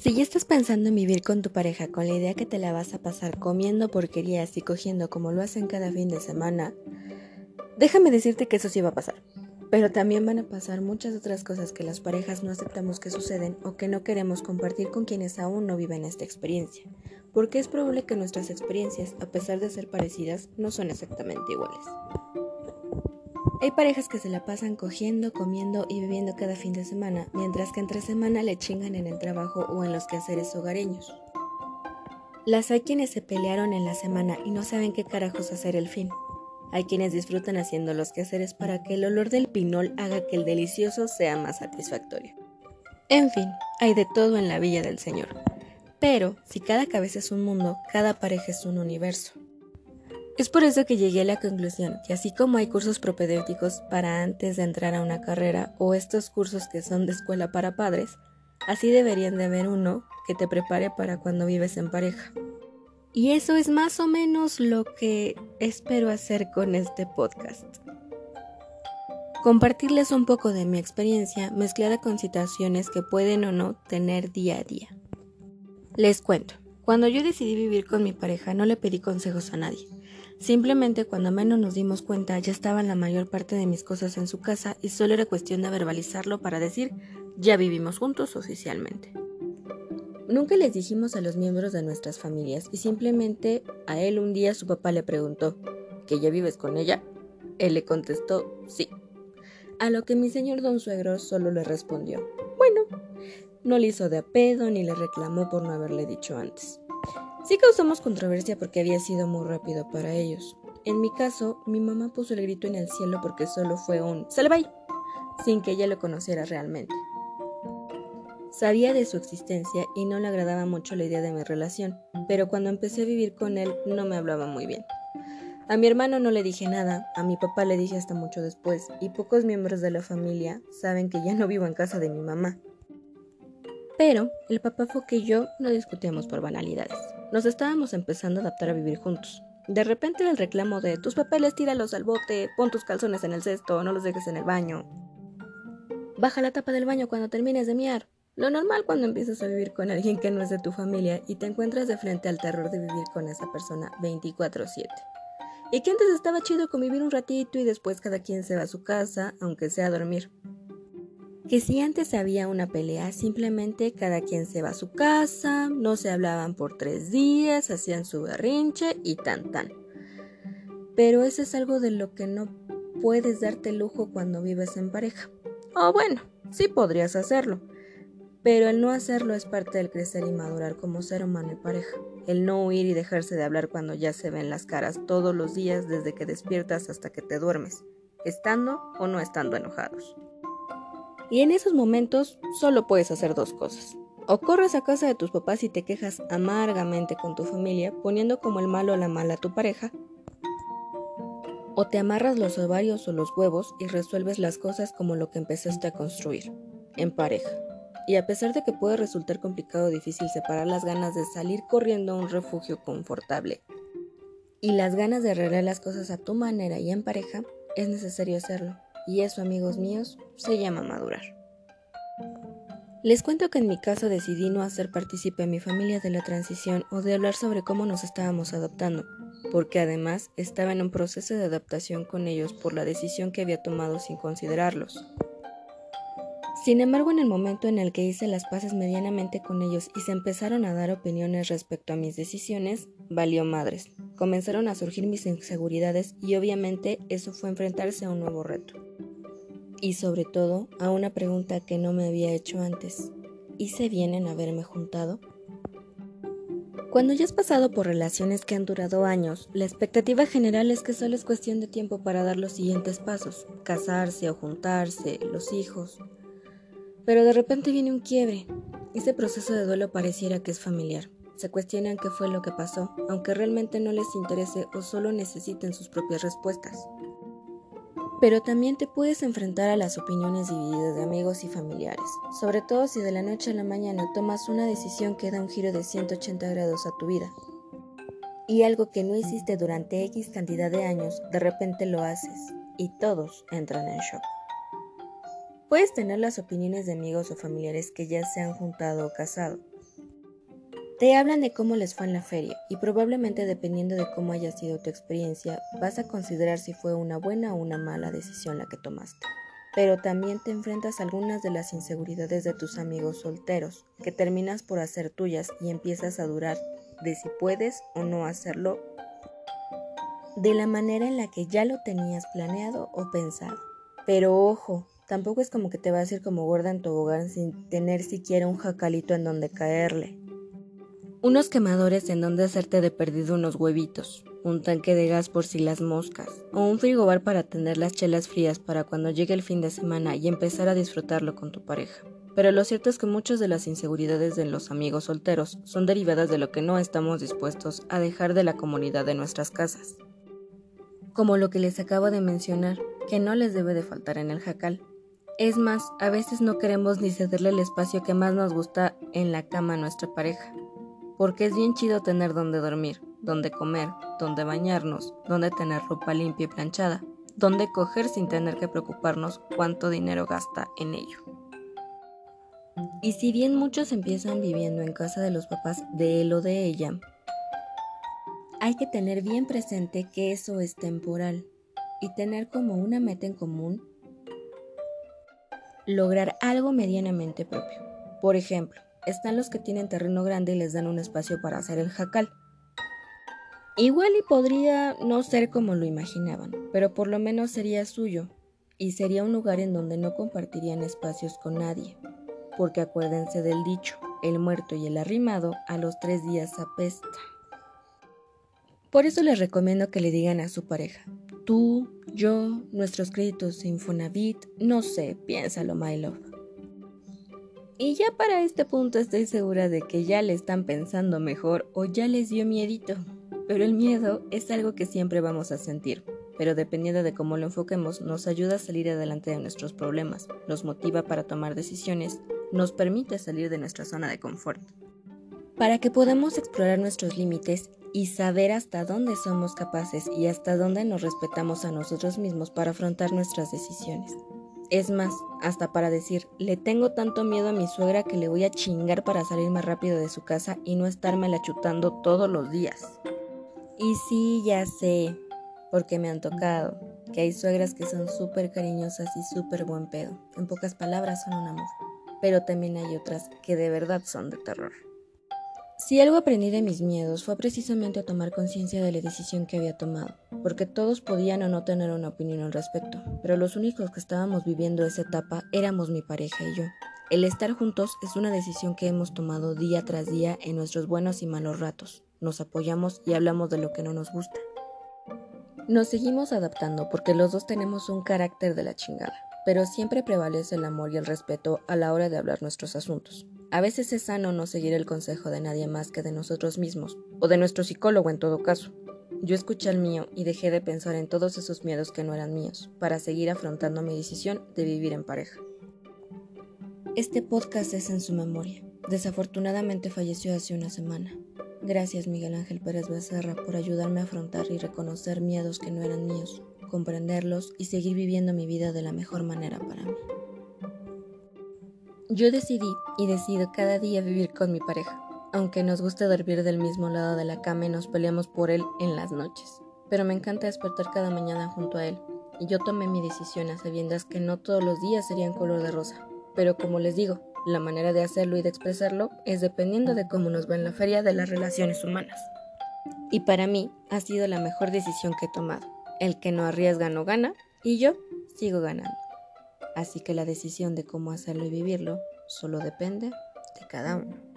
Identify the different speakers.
Speaker 1: Si ya estás pensando en vivir con tu pareja con la idea que te la vas a pasar comiendo porquerías y cogiendo como lo hacen cada fin de semana, déjame decirte que eso sí va a pasar. Pero también van a pasar muchas otras cosas que las parejas no aceptamos que suceden o que no queremos compartir con quienes aún no viven esta experiencia, porque es probable que nuestras experiencias, a pesar de ser parecidas, no son exactamente iguales. Hay parejas que se la pasan cogiendo, comiendo y bebiendo cada fin de semana, mientras que entre semana le chingan en el trabajo o en los quehaceres hogareños. Las hay quienes se pelearon en la semana y no saben qué carajos hacer el fin. Hay quienes disfrutan haciendo los quehaceres para que el olor del pinol haga que el delicioso sea más satisfactorio. En fin, hay de todo en la Villa del Señor. Pero, si cada cabeza es un mundo, cada pareja es un universo. Es por eso que llegué a la conclusión que así como hay cursos propedéuticos para antes de entrar a una carrera o estos cursos que son de escuela para padres, así deberían de haber uno que te prepare para cuando vives en pareja. Y eso es más o menos lo que espero hacer con este podcast. Compartirles un poco de mi experiencia mezclada con situaciones que pueden o no tener día a día. Les cuento, cuando yo decidí vivir con mi pareja no le pedí consejos a nadie. Simplemente cuando menos nos dimos cuenta ya estaban la mayor parte de mis cosas en su casa y solo era cuestión de verbalizarlo para decir ya vivimos juntos oficialmente. Nunca les dijimos a los miembros de nuestras familias y simplemente a él un día su papá le preguntó ¿que ya vives con ella? Él le contestó sí. A lo que mi señor don suegro solo le respondió bueno. No le hizo de apedo ni le reclamó por no haberle dicho antes. Sí causamos controversia porque había sido muy rápido para ellos. En mi caso, mi mamá puso el grito en el cielo porque solo fue un ¡Sale sin que ella lo conociera realmente. Sabía de su existencia y no le agradaba mucho la idea de mi relación, pero cuando empecé a vivir con él no me hablaba muy bien. A mi hermano no le dije nada, a mi papá le dije hasta mucho después, y pocos miembros de la familia saben que ya no vivo en casa de mi mamá. Pero el papá fue que yo no discutíamos por banalidades. Nos estábamos empezando a adaptar a vivir juntos. De repente el reclamo de tus papeles tíralos al bote, pon tus calzones en el cesto, no los dejes en el baño. Baja la tapa del baño cuando termines de miar. Lo normal cuando empiezas a vivir con alguien que no es de tu familia y te encuentras de frente al terror de vivir con esa persona 24/7. Y que antes estaba chido convivir un ratito y después cada quien se va a su casa, aunque sea a dormir que si antes había una pelea, simplemente cada quien se va a su casa, no se hablaban por tres días, hacían su berrinche y tan tan. Pero eso es algo de lo que no puedes darte lujo cuando vives en pareja. O bueno, sí podrías hacerlo, pero el no hacerlo es parte del crecer y madurar como ser humano y pareja. El no huir y dejarse de hablar cuando ya se ven las caras todos los días desde que despiertas hasta que te duermes, estando o no estando enojados. Y en esos momentos solo puedes hacer dos cosas. O corres a casa de tus papás y te quejas amargamente con tu familia, poniendo como el malo o la mala a tu pareja. O te amarras los ovarios o los huevos y resuelves las cosas como lo que empezaste a construir, en pareja. Y a pesar de que puede resultar complicado o difícil separar las ganas de salir corriendo a un refugio confortable y las ganas de arreglar las cosas a tu manera y en pareja, es necesario hacerlo. Y eso, amigos míos, se llama madurar. Les cuento que en mi caso decidí no hacer partícipe a mi familia de la transición o de hablar sobre cómo nos estábamos adaptando, porque además estaba en un proceso de adaptación con ellos por la decisión que había tomado sin considerarlos. Sin embargo, en el momento en el que hice las paces medianamente con ellos y se empezaron a dar opiniones respecto a mis decisiones, valió madres. Comenzaron a surgir mis inseguridades y obviamente eso fue enfrentarse a un nuevo reto. Y sobre todo a una pregunta que no me había hecho antes. ¿Y se vienen a haberme juntado? Cuando ya has pasado por relaciones que han durado años, la expectativa general es que solo es cuestión de tiempo para dar los siguientes pasos, casarse o juntarse, los hijos, pero de repente viene un quiebre. Ese proceso de duelo pareciera que es familiar. Se cuestionan qué fue lo que pasó, aunque realmente no les interese o solo necesiten sus propias respuestas. Pero también te puedes enfrentar a las opiniones divididas de amigos y familiares, sobre todo si de la noche a la mañana tomas una decisión que da un giro de 180 grados a tu vida. Y algo que no hiciste durante X cantidad de años, de repente lo haces, y todos entran en shock. Puedes tener las opiniones de amigos o familiares que ya se han juntado o casado, Te hablan de cómo les fue en la feria y probablemente dependiendo de cómo haya sido tu experiencia vas a considerar si fue una buena o una mala decisión la que tomaste. Pero también te enfrentas a algunas de las inseguridades de tus amigos solteros que terminas por hacer tuyas y empiezas a durar de si puedes o no hacerlo de la manera en la que ya lo tenías planeado o pensado. Pero ojo, tampoco es como que te vas a ir como gorda en tu hogar sin tener siquiera un jacalito en donde caerle unos quemadores en donde hacerte de perdido unos huevitos, un tanque de gas por si las moscas, o un frigobar para tener las chelas frías para cuando llegue el fin de semana y empezar a disfrutarlo con tu pareja. Pero lo cierto es que muchas de las inseguridades de los amigos solteros son derivadas de lo que no estamos dispuestos a dejar de la comunidad de nuestras casas. Como lo que les acabo de mencionar, que no les debe de faltar en el jacal. Es más, a veces no queremos ni cederle el espacio que más nos gusta en la cama a nuestra pareja porque es bien chido tener donde dormir, donde comer, donde bañarnos, donde tener ropa limpia y planchada, donde coger sin tener que preocuparnos cuánto dinero gasta en ello. Y si bien muchos empiezan viviendo en casa de los papás de él o de ella, hay que tener bien presente que eso es temporal y tener como una meta en común lograr algo medianamente propio. Por ejemplo, están los que tienen terreno grande y les dan un espacio para hacer el jacal. Igual y podría no ser como lo imaginaban, pero por lo menos sería suyo, y sería un lugar en donde no compartirían espacios con nadie, porque acuérdense del dicho, el muerto y el arrimado a los tres días apesta. Por eso les recomiendo que le digan a su pareja, tú, yo, nuestros créditos Infonavit, no sé, piénsalo, my love. Y ya para este punto estoy segura de que ya le están pensando mejor o ya les dio miedito. Pero el miedo es algo que siempre vamos a sentir, pero dependiendo de cómo lo enfoquemos nos ayuda a salir adelante de nuestros problemas, nos motiva para tomar decisiones, nos permite salir de nuestra zona de confort. Para que podamos explorar nuestros límites y saber hasta dónde somos capaces y hasta dónde nos respetamos a nosotros mismos para afrontar nuestras decisiones. Es más, hasta para decir, le tengo tanto miedo a mi suegra que le voy a chingar para salir más rápido de su casa y no la chutando todos los días. Y sí, ya sé, porque me han tocado, que hay suegras que son súper cariñosas y súper buen pedo. En pocas palabras son un amor. Pero también hay otras que de verdad son de terror. Si algo aprendí de mis miedos fue precisamente a tomar conciencia de la decisión que había tomado, porque todos podían o no tener una opinión al respecto, pero los únicos que estábamos viviendo esa etapa éramos mi pareja y yo. El estar juntos es una decisión que hemos tomado día tras día en nuestros buenos y malos ratos. Nos apoyamos y hablamos de lo que no nos gusta. Nos seguimos adaptando porque los dos tenemos un carácter de la chingada, pero siempre prevalece el amor y el respeto a la hora de hablar nuestros asuntos. A veces es sano no seguir el consejo de nadie más que de nosotros mismos, o de nuestro psicólogo en todo caso. Yo escuché el mío y dejé de pensar en todos esos miedos que no eran míos, para seguir afrontando mi decisión de vivir en pareja. Este podcast es en su memoria. Desafortunadamente falleció hace una semana. Gracias Miguel Ángel Pérez Becerra por ayudarme a afrontar y reconocer miedos que no eran míos, comprenderlos y seguir viviendo mi vida de la mejor manera para mí. Yo decidí y decido cada día vivir con mi pareja, aunque nos guste dormir del mismo lado de la cama y nos peleamos por él en las noches. Pero me encanta despertar cada mañana junto a él, y yo tomé mi decisión a sabiendas que no todos los días serían color de rosa. Pero como les digo, la manera de hacerlo y de expresarlo es dependiendo de cómo nos va en la feria de las relaciones humanas. Y para mí ha sido la mejor decisión que he tomado. El que no arriesga no gana, y yo sigo ganando. Así que la decisión de cómo hacerlo y vivirlo solo depende de cada uno.